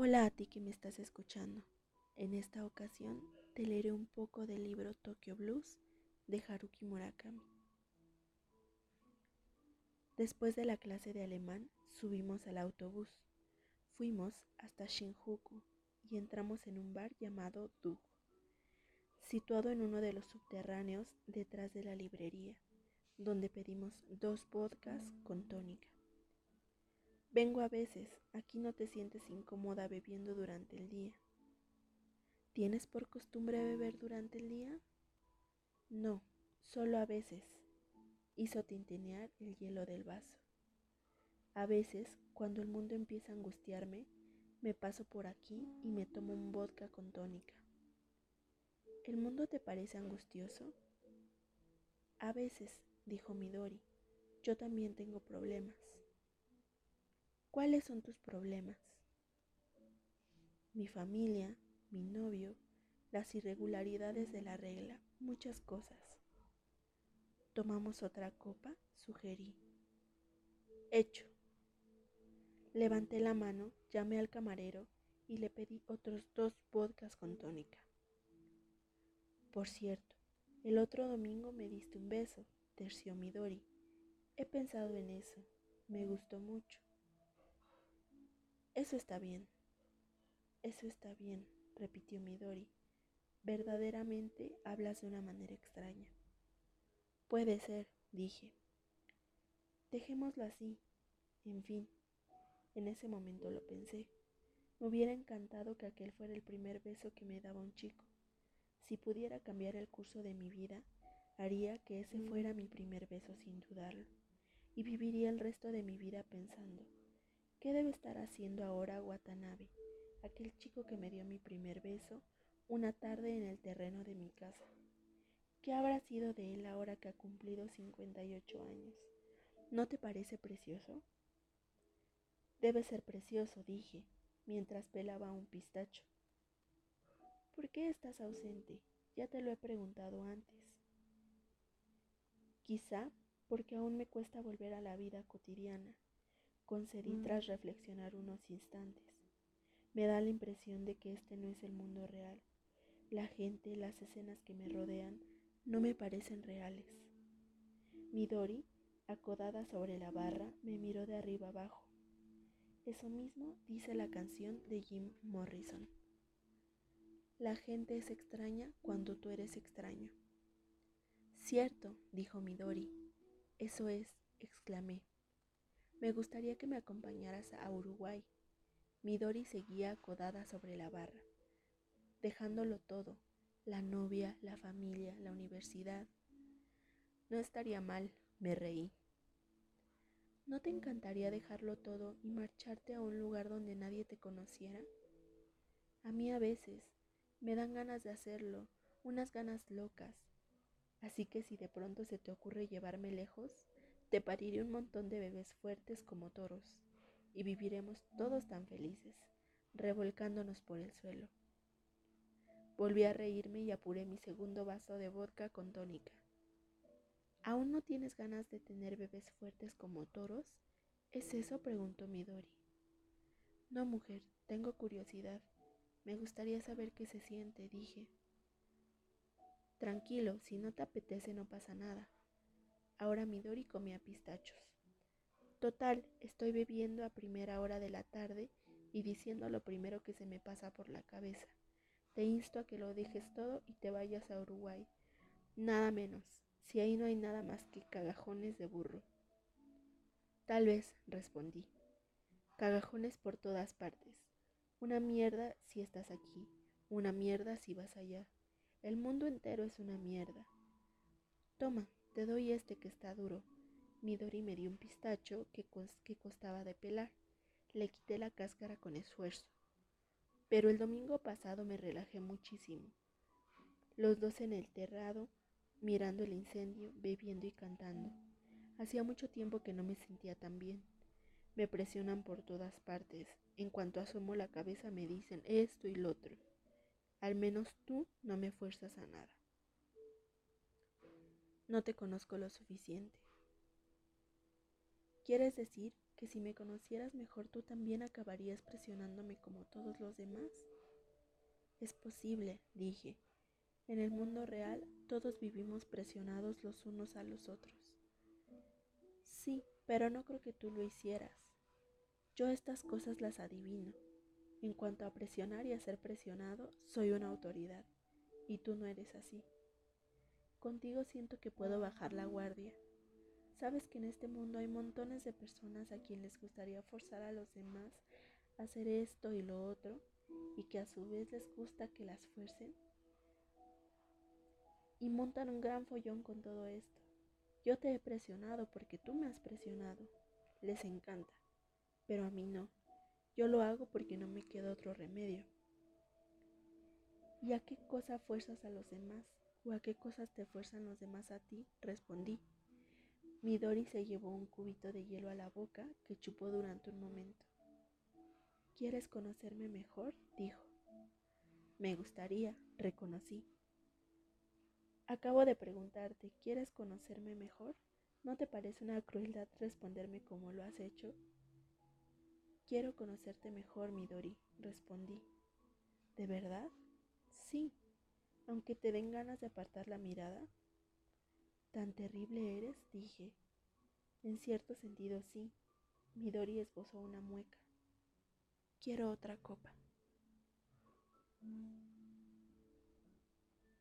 Hola a ti que me estás escuchando. En esta ocasión te leeré un poco del libro Tokyo Blues de Haruki Murakami. Después de la clase de alemán subimos al autobús. Fuimos hasta Shinjuku y entramos en un bar llamado Dug, situado en uno de los subterráneos detrás de la librería, donde pedimos dos vodkas con tónica. Vengo a veces, aquí no te sientes incómoda bebiendo durante el día. ¿Tienes por costumbre beber durante el día? No, solo a veces. Hizo tintinear el hielo del vaso. A veces, cuando el mundo empieza a angustiarme, me paso por aquí y me tomo un vodka con tónica. ¿El mundo te parece angustioso? A veces, dijo Midori, yo también tengo problemas. ¿Cuáles son tus problemas? Mi familia, mi novio, las irregularidades de la regla, muchas cosas. ¿Tomamos otra copa? Sugerí. Hecho. Levanté la mano, llamé al camarero y le pedí otros dos vodkas con tónica. Por cierto, el otro domingo me diste un beso, terció Midori. He pensado en eso, me gustó mucho. Eso está bien. Eso está bien, repitió Midori. Verdaderamente hablas de una manera extraña. Puede ser, dije. Dejémoslo así. En fin, en ese momento lo pensé. Me hubiera encantado que aquel fuera el primer beso que me daba un chico. Si pudiera cambiar el curso de mi vida, haría que ese fuera mi primer beso sin dudarlo, y viviría el resto de mi vida pensando, ¿Qué debe estar haciendo ahora Watanabe, aquel chico que me dio mi primer beso una tarde en el terreno de mi casa? ¿Qué habrá sido de él ahora que ha cumplido 58 años? ¿No te parece precioso? Debe ser precioso, dije, mientras pelaba un pistacho. ¿Por qué estás ausente? Ya te lo he preguntado antes. Quizá porque aún me cuesta volver a la vida cotidiana concedí mm. tras reflexionar unos instantes. Me da la impresión de que este no es el mundo real. La gente, las escenas que me rodean, no me parecen reales. Midori, acodada sobre la barra, me miró de arriba abajo. Eso mismo dice la canción de Jim Morrison. La gente es extraña cuando tú eres extraño. Cierto, dijo Midori. Eso es, exclamé. Me gustaría que me acompañaras a Uruguay. Midori seguía acodada sobre la barra, dejándolo todo, la novia, la familia, la universidad. No estaría mal, me reí. ¿No te encantaría dejarlo todo y marcharte a un lugar donde nadie te conociera? A mí a veces me dan ganas de hacerlo, unas ganas locas. Así que si de pronto se te ocurre llevarme lejos, te pariré un montón de bebés fuertes como toros y viviremos todos tan felices, revolcándonos por el suelo. Volví a reírme y apuré mi segundo vaso de vodka con tónica. ¿Aún no tienes ganas de tener bebés fuertes como toros? ¿Es eso? preguntó Midori. No, mujer, tengo curiosidad. Me gustaría saber qué se siente, dije. Tranquilo, si no te apetece no pasa nada. Ahora Midori comía pistachos. Total, estoy bebiendo a primera hora de la tarde y diciendo lo primero que se me pasa por la cabeza. Te insto a que lo dejes todo y te vayas a Uruguay. Nada menos, si ahí no hay nada más que cagajones de burro. Tal vez, respondí. Cagajones por todas partes. Una mierda si estás aquí, una mierda si vas allá. El mundo entero es una mierda. Toma, te doy este que está duro. Midori me dio un pistacho que, que costaba de pelar. Le quité la cáscara con esfuerzo. Pero el domingo pasado me relajé muchísimo. Los dos en el terrado, mirando el incendio, bebiendo y cantando. Hacía mucho tiempo que no me sentía tan bien. Me presionan por todas partes. En cuanto asomo la cabeza me dicen esto y lo otro. Al menos tú no me fuerzas a nada. No te conozco lo suficiente. ¿Quieres decir que si me conocieras mejor tú también acabarías presionándome como todos los demás. Es posible, dije. En el mundo real todos vivimos presionados los unos a los otros. Sí, pero no creo que tú lo hicieras. Yo estas cosas las adivino. En cuanto a presionar y a ser presionado, soy una autoridad, y tú no eres así. Contigo siento que puedo bajar la guardia. Sabes que en este mundo hay montones de personas a quien les gustaría forzar a los demás a hacer esto y lo otro, y que a su vez les gusta que las fuercen. Y montan un gran follón con todo esto. Yo te he presionado porque tú me has presionado. Les encanta, pero a mí no. Yo lo hago porque no me queda otro remedio. ¿Y a qué cosa fuerzas a los demás? ¿O a qué cosas te fuerzan los demás a ti? Respondí. Midori se llevó un cubito de hielo a la boca que chupó durante un momento. ¿Quieres conocerme mejor? dijo. Me gustaría, reconocí. Acabo de preguntarte, ¿quieres conocerme mejor? ¿No te parece una crueldad responderme como lo has hecho? Quiero conocerte mejor, Midori, respondí. ¿De verdad? Sí, aunque te den ganas de apartar la mirada. ¿Tan terrible eres? dije. En cierto sentido sí. Midori esbozó una mueca. Quiero otra copa.